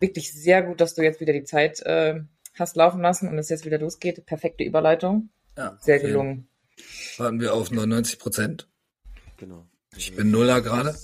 wirklich sehr gut, dass du jetzt wieder die Zeit äh, hast laufen lassen und es jetzt wieder losgeht. Perfekte Überleitung. Ja, Sehr okay. gelungen. Warten wir auf 99 Prozent. Genau. Ich bin Nuller gerade.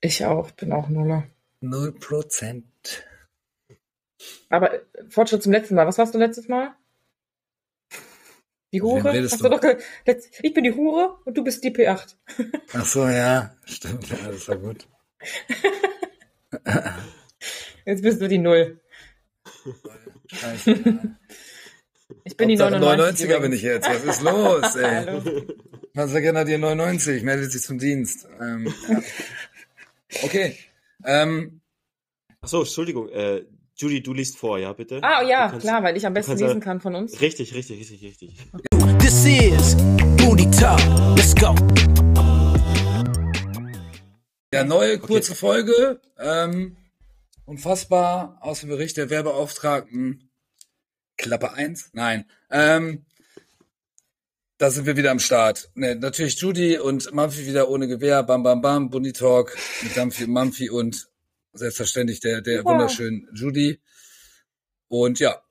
Ich auch, bin auch Nuller. Null Prozent. Aber äh, Fortschritt zum letzten Mal. Was warst du letztes Mal? Die Hure? Hast du? du doch ich bin die Hure und du bist die P8. Ach so, ja, stimmt, ja, das war gut. Jetzt bist du die Null. Scheiße. Ich bin die Hauptsache 99. 99er bin ich jetzt. Was ist los, ey? Hallo. Was vergessen die 99? Meldet sich zum Dienst. Ähm, ja. Okay. Ähm, Ach so, Entschuldigung. Äh, Judy, du liest vor, ja, bitte? Ah, ja, kannst- klar, weil ich am besten lesen kann von uns. Richtig, richtig, richtig, richtig. This is Booty Talk. Let's go. ja, neue kurze Folge. Ähm, unfassbar aus dem Bericht der Werbeauftragten. Klappe 1? Nein. Ähm, da sind wir wieder am Start. Ne, natürlich Judy und Mumphy wieder ohne Gewehr. Bam, bam, bam. Bunny Talk mit Mumphy, Mumphy und selbstverständlich der, der Super. wunderschönen Judy. Und ja,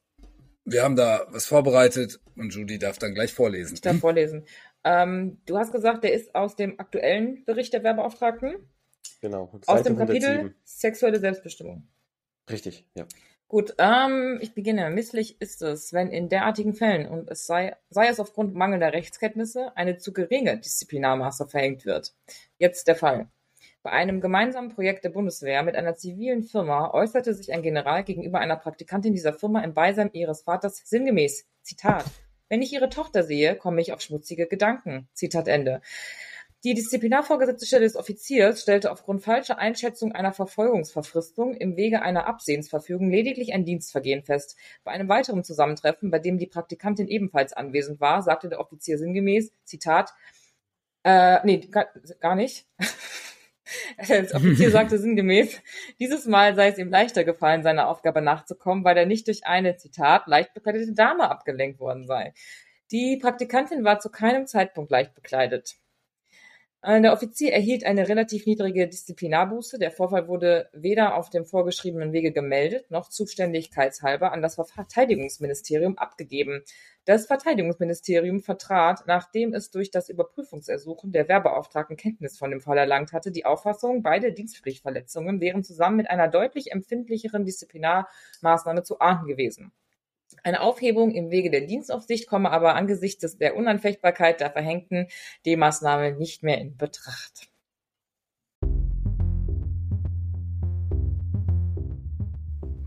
wir haben da was vorbereitet und Judy darf dann gleich vorlesen. Ich darf vorlesen. Ähm, du hast gesagt, der ist aus dem aktuellen Bericht der Werbeauftragten. Genau. Aus Seite dem Kapitel 107. Sexuelle Selbstbestimmung. Richtig, ja. Gut, ähm, ich beginne. Misslich ist es, wenn in derartigen Fällen, und es sei, sei es aufgrund mangelnder Rechtskenntnisse, eine zu geringe Disziplinarmaße verhängt wird. Jetzt der Fall. Bei einem gemeinsamen Projekt der Bundeswehr mit einer zivilen Firma äußerte sich ein General gegenüber einer Praktikantin dieser Firma im Beisein ihres Vaters sinngemäß, Zitat, wenn ich ihre Tochter sehe, komme ich auf schmutzige Gedanken. Zitat Ende. Die Disziplinarvorgesetzte des Offiziers stellte aufgrund falscher Einschätzung einer Verfolgungsverfristung im Wege einer Absehensverfügung lediglich ein Dienstvergehen fest. Bei einem weiteren Zusammentreffen, bei dem die Praktikantin ebenfalls anwesend war, sagte der Offizier sinngemäß, Zitat, äh, nee, gar, gar nicht. Der Offizier sagte sinngemäß, dieses Mal sei es ihm leichter gefallen, seiner Aufgabe nachzukommen, weil er nicht durch eine, Zitat, leicht bekleidete Dame abgelenkt worden sei. Die Praktikantin war zu keinem Zeitpunkt leicht bekleidet. Der Offizier erhielt eine relativ niedrige Disziplinarbuße. Der Vorfall wurde weder auf dem vorgeschriebenen Wege gemeldet, noch zuständigkeitshalber an das Verteidigungsministerium abgegeben. Das Verteidigungsministerium vertrat, nachdem es durch das Überprüfungsersuchen der Werbeauftragten Kenntnis von dem Fall erlangt hatte, die Auffassung, beide Dienstpflichtverletzungen wären zusammen mit einer deutlich empfindlicheren Disziplinarmaßnahme zu ahnden gewesen. Eine Aufhebung im Wege der Dienstaufsicht komme aber angesichts der Unanfechtbarkeit der verhängten D-Maßnahme nicht mehr in Betracht.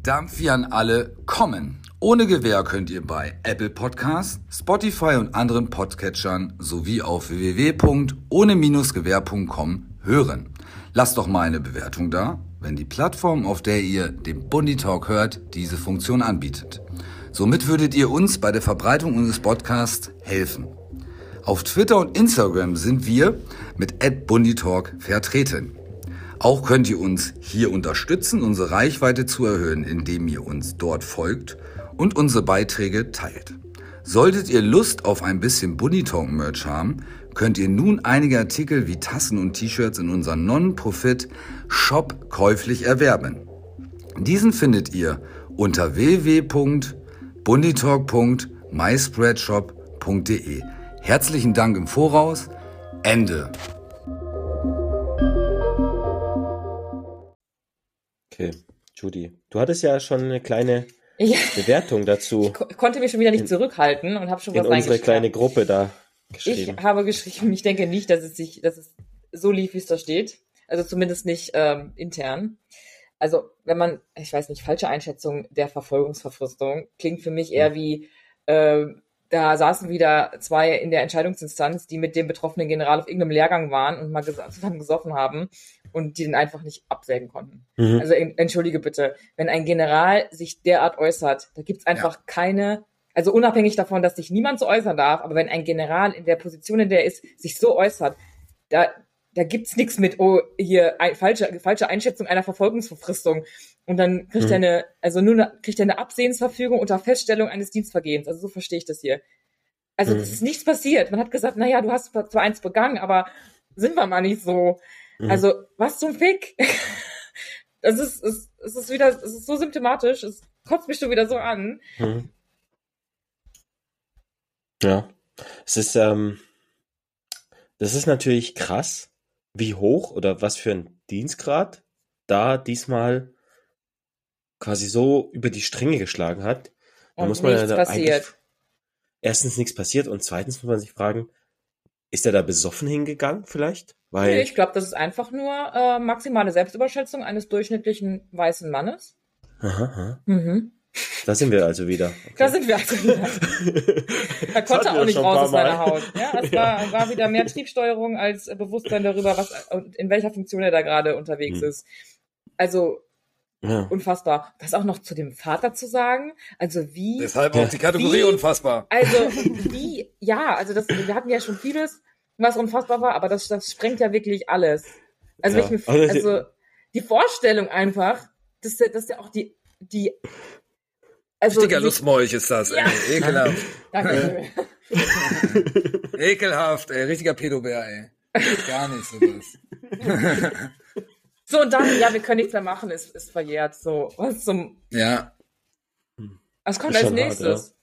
Dampf an alle kommen. Ohne Gewehr könnt ihr bei Apple Podcasts, Spotify und anderen Podcatchern sowie auf www.ohne-gewehr.com hören. Lasst doch mal eine Bewertung da, wenn die Plattform, auf der ihr den Bundy Talk hört, diese Funktion anbietet. Somit würdet ihr uns bei der Verbreitung unseres Podcasts helfen. Auf Twitter und Instagram sind wir mit @bundytalk vertreten. Auch könnt ihr uns hier unterstützen, unsere Reichweite zu erhöhen, indem ihr uns dort folgt und unsere Beiträge teilt. Solltet ihr Lust auf ein bisschen Bunny Merch haben, könnt ihr nun einige Artikel wie Tassen und T-Shirts in unserem Non-Profit Shop käuflich erwerben. Diesen findet ihr unter www.bundytalk.myspreadshop.de. Herzlichen Dank im Voraus. Ende. Okay, Judy. Du hattest ja schon eine kleine Ja, Bewertung dazu ich ko konnte mich schon wieder nicht zurückhalten und habe schon in was unsere reingeschrieben. kleine Gruppe da Ich geschrieben. habe geschrieben, ich denke nicht, dass es sich, dass es so lief, wie es da steht. Also zumindest nicht ähm, intern. Also wenn man, ich weiß nicht, falsche Einschätzung der Verfolgungsverfristung klingt für mich eher wie, äh, da saßen wieder zwei in der Entscheidungsinstanz, die mit dem betroffenen General auf irgendeinem Lehrgang waren und mal zusammen gesoffen haben und die den einfach nicht absägen konnten. Mhm. Also en- entschuldige bitte, wenn ein General sich derart äußert, da gibt's einfach keine, also unabhängig davon, dass sich niemand so äußern darf, aber wenn ein General in der Position, in der er ist, sich so äußert, da, da gibt's nichts mit, oh, hier ein, falsche, falsche Einschätzung einer Verfolgungsverfristung. Und dann kriegt er Mhm. eine, also nur eine, kriegt er eine Absehensverfügung unter Feststellung eines Dienstvergehens. Also so verstehe ich das hier. Also Mhm. es ist nichts passiert. Man hat gesagt, na ja, du hast zwar eins begangen, aber sind wir mal nicht so. Mhm. Also, was zum Fick? Das ist, es, es ist wieder, es ist so symptomatisch, es kotzt mich schon wieder so an. Mhm. Ja, es ist, ähm, das ist natürlich krass, wie hoch oder was für ein Dienstgrad da diesmal quasi so über die Stränge geschlagen hat. Da Und muss man ja passiert. erstens nichts passiert und zweitens muss man sich fragen, ist er da besoffen hingegangen vielleicht? Weil, Nee, ich glaube, das ist einfach nur äh, maximale Selbstüberschätzung eines durchschnittlichen weißen Mannes. aha, aha, Mhm. Da sind wir also wieder. Da sind wir also wieder. Er Das konnte auch nicht raus aus seiner. Haut. Ja, es war, war wieder mehr Triebsteuerung als Bewusstsein darüber, was und in welcher Funktion er da gerade unterwegs Hm. ist. Also Ja. unfassbar. Das auch noch zu dem Vater zu sagen. Also wie Deshalb Ja. auch die Kategorie Wie? unfassbar. Also, wie, ja, also das, wir hatten ja schon vieles, was unfassbar war, aber das, das sprengt ja wirklich alles. Also, Ja. wenn ich mir, Also, also die Vorstellung einfach, dass der, dass der auch die, die, also, Richtiger Lustmolch ist das, Ja. ey. Ekelhaft. Danke. Ekelhaft, ey. Richtiger Pedobär, ey. Gar nicht sowas. So, und dann, ja, wir können nichts mehr machen, ist, ist verjährt, so, was zum, Ja. was kommt als schon hart, nächstes?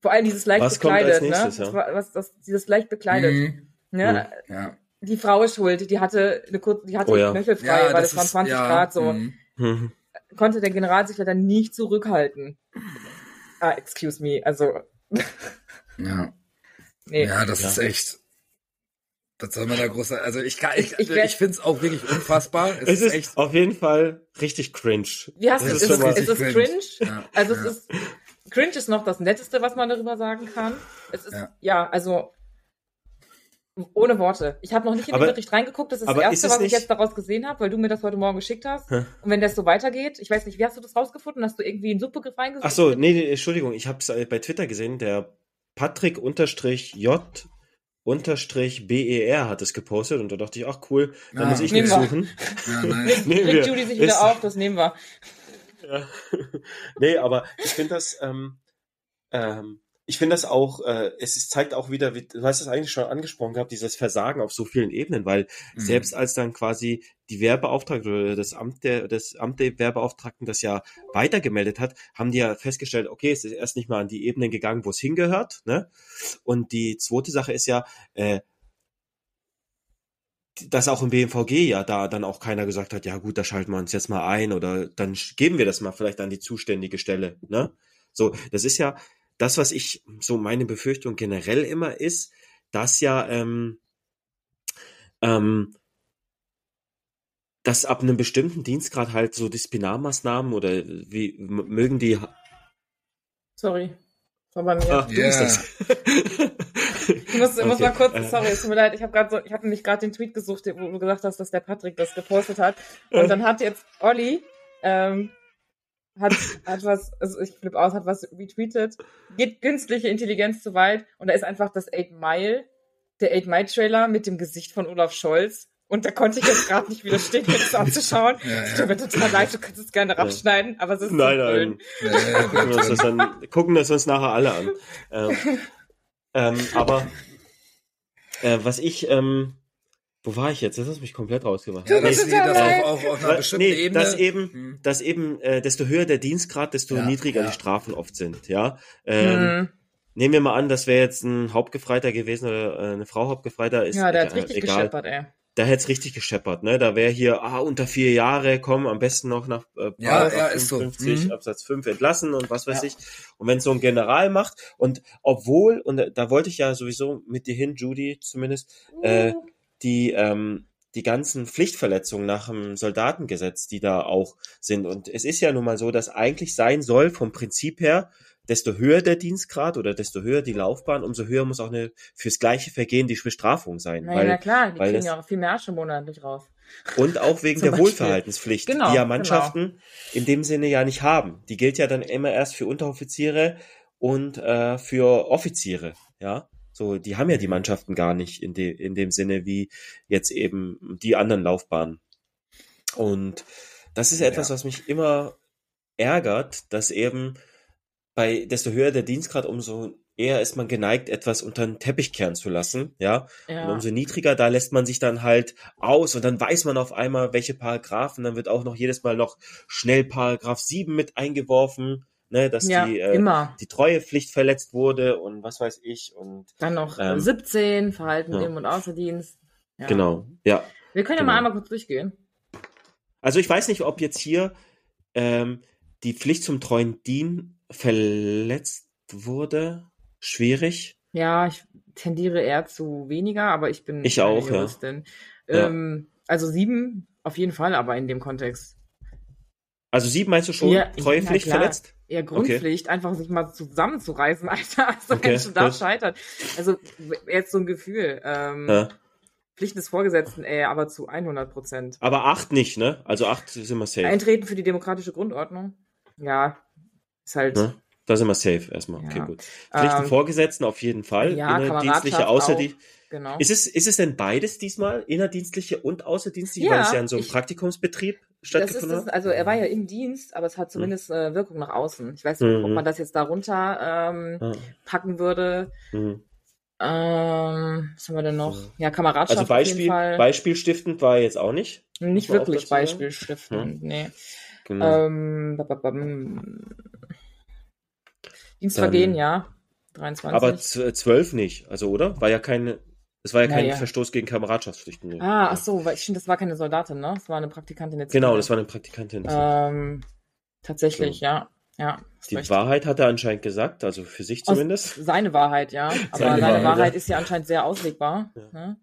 Vor allem dieses leicht Was kommt als bekleidet, nächstes, ne? ja? Was, das, dieses leicht bekleidet, Mhm. ne? Ja. Die Frau ist schuld, die hatte eine kurze, die hatte Oh die ja. Knöchel frei, ja, weil es waren ist- 20 ja, Grad, so. mhm. Konnte der Generalsekretär nicht zurückhalten. Ah, excuse me, also, Ja. nee. Ja, das Ja. ist echt. Was soll man da groß Also ich kann, ich, Ich- ich, ich werd- finde es auch wirklich unfassbar. Es, Es ist echt. auf jeden Fall richtig cringe. Wie hast du, Das ist, ist es, ist es cringe? cringe. Ja, Also es ja. ist, cringe ist noch das Netteste, was man darüber sagen kann. Es ist, ja, Ja. also, ohne Worte. Ich habe noch nicht in den Aber- Bericht reingeguckt, das ist das Erste, ist was ich nicht- jetzt daraus gesehen habe, weil du mir das heute Morgen geschickt hast. Hä? Und wenn das so weitergeht, ich weiß nicht, wie hast du das rausgefunden? Hast du irgendwie einen Suchbegriff reingesucht? Ach so, nee, nee, Entschuldigung, ich habe es bei Twitter gesehen, der Patrick unterstrich J unterstrich BER hat es gepostet und da dachte ich, ach cool, da Ah, muss ich nichts suchen. Ja, nein. Nehmen wir. Judy sich Ist- wieder auf, das nehmen wir. Ja. nee, aber ich finde das, ähm, ähm, ich finde das auch, äh, es ist, zeigt auch wieder, wie, du hast es eigentlich schon angesprochen gehabt, dieses Versagen auf so vielen Ebenen, weil Mhm. selbst als dann quasi die Wehrbeauftragte oder das Amt der, das Amt der Wehrbeauftragten das ja weitergemeldet hat, haben die ja festgestellt, okay, es ist erst nicht mal an die Ebenen gegangen, wo es hingehört, ne? Und die zweite Sache ist ja, äh, dass auch im BMVG ja da dann auch keiner gesagt hat, ja gut, da schalten wir uns jetzt mal ein oder dann geben wir das mal vielleicht an die zuständige Stelle, ne? So, das ist ja das, was ich, so meine Befürchtung generell immer ist, dass ja, ähm, ähm, dass ab einem bestimmten Dienstgrad halt so Disziplinarmaßnahmen oder wie mögen die Sorry. Bei mir. Ach, du bist Ja. das. Ich muss, ich muss Okay, mal kurz, äh. sorry, es tut mir leid, ich habe gerade so, ich habe nämlich gerade den Tweet gesucht, wo du gesagt hast, dass der Patrick das gepostet hat. Und dann hat jetzt Olli, ähm, hat, hat was, also ich flipp aus, hat was retweetet, geht künstliche Intelligenz zu weit und da ist einfach das 8 Mile, der 8 Mile Trailer mit dem Gesicht von Olaf Scholz. Und da konnte ich jetzt gerade nicht widerstehen, mir das anzuschauen. Ja, Es ja. tut mir total leid, du kannst es gerne rausschneiden, aber es ist Nein, so nein. Ja, ja, gucken, wir uns das dann, gucken das uns nachher alle an. Ähm, ähm, aber äh, was ich, ähm, wo war ich jetzt? Das hast mich komplett rausgemacht. Ja, dass Tut sie mir das auf, auf, auf einer bestimmten nee, Ebene. dass eben, Hm. dass eben, äh, desto höher der Dienstgrad, desto Ja, niedriger ja. die Strafen oft sind, ja. Ähm, Mhm. Nehmen wir mal an, das wäre jetzt ein Hauptgefreiter gewesen oder äh, eine Frau Hauptgefreiter, ist Ja, der hat äh, richtig egal. gescheppert, ey. Da hätte es richtig gescheppert, ne? Da wäre hier, ah, unter vier Jahre, komm, am besten noch nach äh, Ja, Paragraph ja, ist so. 55 Mhm. Absatz 5 entlassen und was weiß Ja. ich. Und wenn so ein General macht und obwohl, und da- da wollte ich ja sowieso mit dir hin, Judy zumindest, äh, die, ähm, die ganzen Pflichtverletzungen nach dem Soldatengesetz, die da auch sind. Und es ist ja nun mal so, dass eigentlich sein soll, vom Prinzip her, desto höher der Dienstgrad oder desto höher die Laufbahn, umso höher muss auch eine fürs gleiche Vergehen die Bestrafung sein. Naja, weil, na klar, die kriegen ja auch viel mehr Asche monatlich raus. und auch wegen der Beispiel. Wohlverhaltenspflicht, Genau, die ja genau. Mannschaften in dem Sinne ja nicht haben. Die gilt ja dann immer erst für Unteroffiziere und äh, für Offiziere, ja. So, die haben ja die Mannschaften gar nicht in, de in dem Sinne wie jetzt eben die anderen Laufbahnen. Und das ist etwas, was mich immer ärgert, dass eben bei desto höher der Dienstgrad, umso eher ist man geneigt, etwas unter den Teppich kehren zu lassen, ja. Ja. Und umso niedriger, da lässt man sich dann halt aus und dann weiß man auf einmal, welche Paragraphen, dann wird auch noch jedes Mal noch schnell Paragraph 7 mit eingeworfen, ne, dass ja, die, äh, immer. die Treuepflicht verletzt wurde und was weiß ich und Dann noch äh, ähm, 17, Verhalten ja. im und Außerdienst. Ja. genau, ja. Wir können ja Genau. mal einmal kurz durchgehen. Also ich weiß nicht, ob jetzt hier ähm, die Pflicht zum treuen Dienen verletzt wurde. Schwierig. Ja, ich tendiere eher zu weniger, aber ich bin Ich auch, ja. Juristin. Ja. Ähm, also sieben auf jeden Fall, aber in dem Kontext. Also sieben meinst du schon Ja, Treuepflicht verletzt? Eher Grundpflicht, einfach sich mal zusammenzureißen, Alter. Also Okay, wenn schon da gut. scheitert. Also jetzt so ein Gefühl. Ähm, Ja. Pflichten des Vorgesetzten, ey, aber zu 100 Prozent. Aber acht nicht, ne? Also acht sind wir safe. Eintreten für die demokratische Grundordnung. Ja, ist halt. Ne? Da sind wir safe erstmal. Okay, Ja. gut. Pflichten Ähm, Vorgesetzten auf jeden Fall. ja, Innerdienstliche, Kameradschaft außer auch. die. Genau. Ist es, ist es denn beides diesmal? Innerdienstliche und außerdienstliche? Ja, weil es ja in so einem ich- Praktikumsbetrieb stattgefunden hat? also er war ja im Dienst, aber es hat zumindest äh, Wirkung nach außen. Ich weiß nicht, ob Mhm. man das jetzt darunter ähm, Ja. packen würde. Mhm. Ähm, was haben wir denn noch? Ja, Kameradschaft Also Beispiel. Beispielstiftend war er jetzt auch nicht. Nicht wirklich beispielstiftend, nee. Genau. Ähm, ba- ba- bam. Dienstvergehen, Dann- ja. 23. Aber zwölf nicht, also oder? War ja keine, es war ja kein Naja. Verstoß gegen Kameradschaftspflichten. nee. ah, ach so, weil ich finde, das war keine Soldatin, ne? Das war eine Praktikantin jetzt. Genau, das war eine Praktikantin. Ähm, tatsächlich, ja. Ja. hast Die recht. Wahrheit hat er anscheinend gesagt, also für sich Aus- zumindest. Seine Wahrheit, ja. Aber Seine seine, Wahrheit, Wahrheit, ja. ist ja anscheinend sehr auslegbar. Ja. Ne?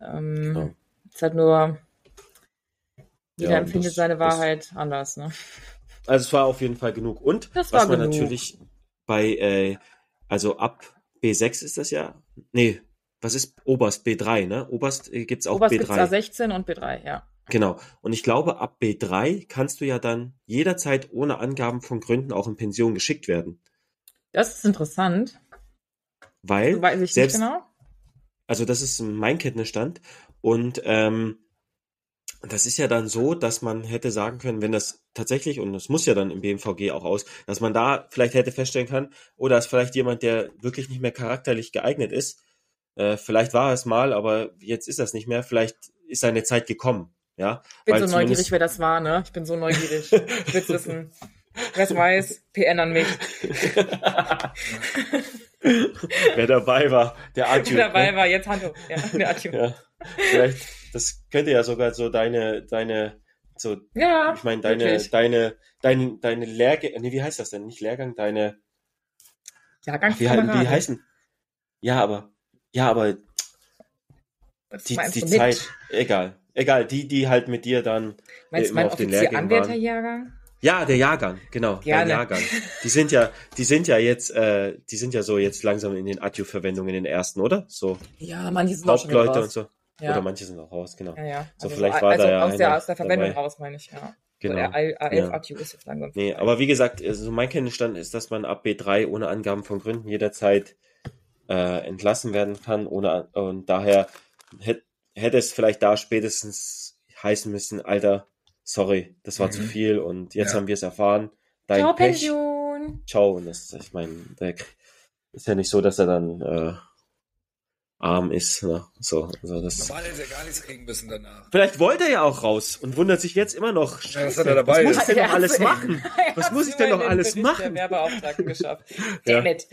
Ähm, Genau. Ist halt nur, jeder Ja, empfindet das- seine das- Wahrheit anders, ne? Also es war auf jeden Fall genug. Und Das was war man genug. natürlich bei, äh, also ab B6 ist das ja, nee, was ist Oberst B3, ne? Oberst äh, gibt's auch Oberst gibt's B3. A16 und B3, ja. Genau. Und ich glaube, ab B3 kannst du ja dann jederzeit ohne Angaben von Gründen auch in Pension geschickt werden. Das ist interessant. Weil, So weiß ich selbst, nicht genau. also das ist mein Kenntnisstand. Und ähm, das ist ja dann so, dass man hätte sagen können, wenn das tatsächlich, und das muss ja dann im BMVG auch aus, dass man da vielleicht hätte feststellen können, oder ist vielleicht jemand, der wirklich nicht mehr charakterlich geeignet ist. Äh, vielleicht war es mal, aber jetzt ist das nicht mehr. Vielleicht ist seine Zeit gekommen. Ja, Ich bin so neugierig, wer das war, ne? Ich bin so neugierig. Ich will's wissen. Wer es weiß, PN an mich. wer dabei war, der Adju. Wer dabei ne? war, jetzt Hand hoch. Ja, der Adju. Ja, vielleicht, das könnte ja sogar so deine, deine, so, Ja, ich meine, deine, wirklich. deine, deine, deine Lehrgänge, nee, wie heißt das denn? Nicht Lehrgang, deine, wie, hei- Jahrgangskameraden. wie heißen? Ja, aber, ja, aber Was die, die? Zeit, egal, egal, die, die halt mit dir dann, Meinst du immer mein auf den Lehrgängen Offizier-Anwärterjahrgang? ja, der Jahrgang, genau, Gerne. der Jahrgang. Die sind ja, die sind ja jetzt, äh, die sind ja so jetzt langsam in den Adju-Verwendungen in den ersten, oder? So Ja, manche sind auch schon Hauptleute und so. Ja. Oder manche sind auch raus, genau. Ja, ja. So, vielleicht war also da ja aus der, aus der Verwendung dabei. raus, meine ich, ja. Genau. So, der A11 Ja. ATU ist jetzt langsam. Nee, aber wie gesagt, also mein Kenntnisstand ist, dass man ab B3 ohne Angaben von Gründen jederzeit äh, entlassen werden kann, ohne und daher hätte hätte es vielleicht da spätestens heißen müssen, Alter, sorry, das war Mhm. zu viel und jetzt Ja. haben wir es erfahren. Dein Ciao, Pech. Pension! Ciao. Und das, ich meine, ist ja nicht so, dass er dann äh, arm ist. Ne? So, also das. Normal hätte er gar nichts kriegen müssen danach. Vielleicht wollte er ja auch raus und wundert sich jetzt immer noch. Ja, er dabei. Was muss ich denn Er noch alles machen? Was muss ich denn noch alles machen? Damn it.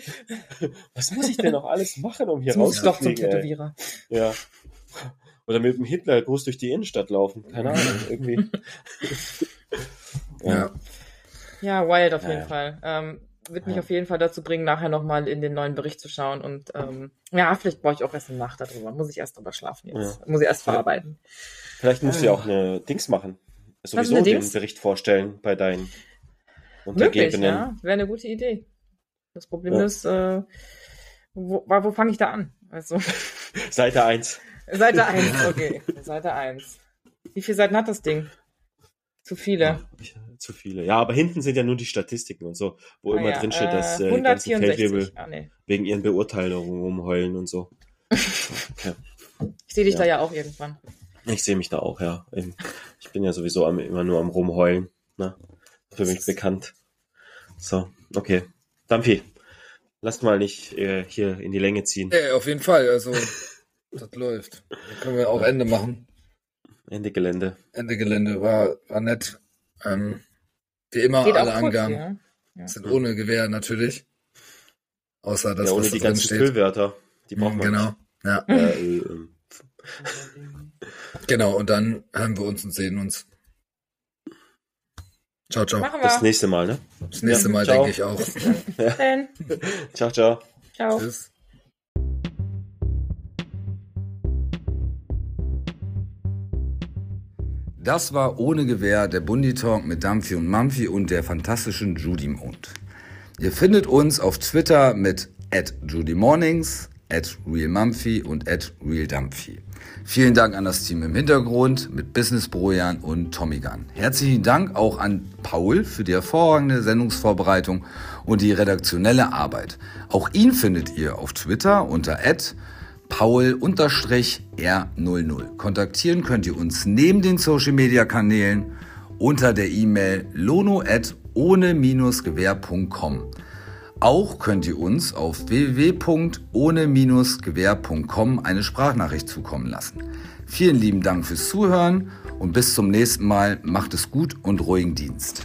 Was muss ich denn noch alles machen, um hier ich doch zum rauszufliegen? Tätowierer. Ja. Oder mit dem Hitler groß durch die Innenstadt laufen. Keine Ahnung, irgendwie. Ja. Ja, wild auf Ja, jeden ja. Fall. Ähm, wird mich Ja. auf jeden Fall dazu bringen, nachher nochmal in den neuen Bericht zu schauen. Und ähm, ja, vielleicht brauche ich auch erst eine Nacht darüber. Muss ich erst drüber schlafen jetzt. Muss ich erst Ja. verarbeiten. Vielleicht musst du ja auch eine Dings machen. Sowieso den Dings? Bericht vorstellen bei deinen Möglich, Untergebenen. ja. Wäre eine gute Idee. Das Problem Ja. ist, äh, wo, wo fange ich da an? Also, Seite 1. Seite 1, okay. Seite 1. Wie viele Seiten hat das Ding? Zu viele. Zu viele. Ja, aber hinten sind ja nur die Statistiken und so, wo Ah immer ja, drin steht, dass äh, äh, 164. Feldwebel Ah, nee. wegen ihren Beurteilungen rumheulen und so. Okay. Ich sehe dich Ja. da ja auch irgendwann. Ich sehe mich da auch, ja. Eben. Ich bin ja sowieso am, immer nur am Rumheulen. Ne? Für mich bekannt. So, okay. Dampfi, Lasst mal nicht äh, hier in die Länge ziehen. Ja, auf jeden Fall. Also, das läuft. Dann können wir auch Ende machen. Ende Gelände. Ende Gelände war, war nett. Ähm, wie immer, Geht alle kurz, Angaben ja. sind ohne Gewehr natürlich. Außer das, ja, ohne was die ganzen steht. Füllwörter. Die braucht Mhm, man genau. Ja. Äh, äh, ähm, genau. Und dann hören wir uns und sehen uns. Ciao, ciao. Das wir. nächste Mal, ne? Das nächste Ja, Mal ciao. denke ich auch. Bis dann. Ciao, ciao. Ciao. Tschüss. Das war ohne Gewehr der Bundi Talk mit Dampfi und Mampfi und der fantastischen Judy Mond. Ihr findet uns auf Twitter mit @judymornings, @realmumphy und @realdampfi. Vielen Dank an das Team im Hintergrund mit Business Brojan und Tommy Gunn. Herzlichen Dank auch an Paul für die hervorragende Sendungsvorbereitung und die redaktionelle Arbeit. Auch ihn findet ihr auf Twitter unter paul-r00. Kontaktieren könnt ihr uns neben den Social Media Kanälen unter der E-Mail lono@ohne-gewehr.com. Auch könnt ihr uns auf www.ohne-gewehr.com eine Sprachnachricht zukommen lassen. Vielen lieben Dank fürs Zuhören und bis zum nächsten Mal. Macht es gut und ruhigen Dienst.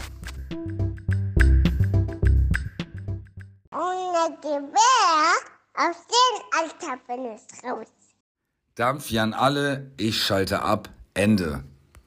Ohne Gewehr auf den Alter bin ich raus. Dampf an alle, ich schalte ab. Ende.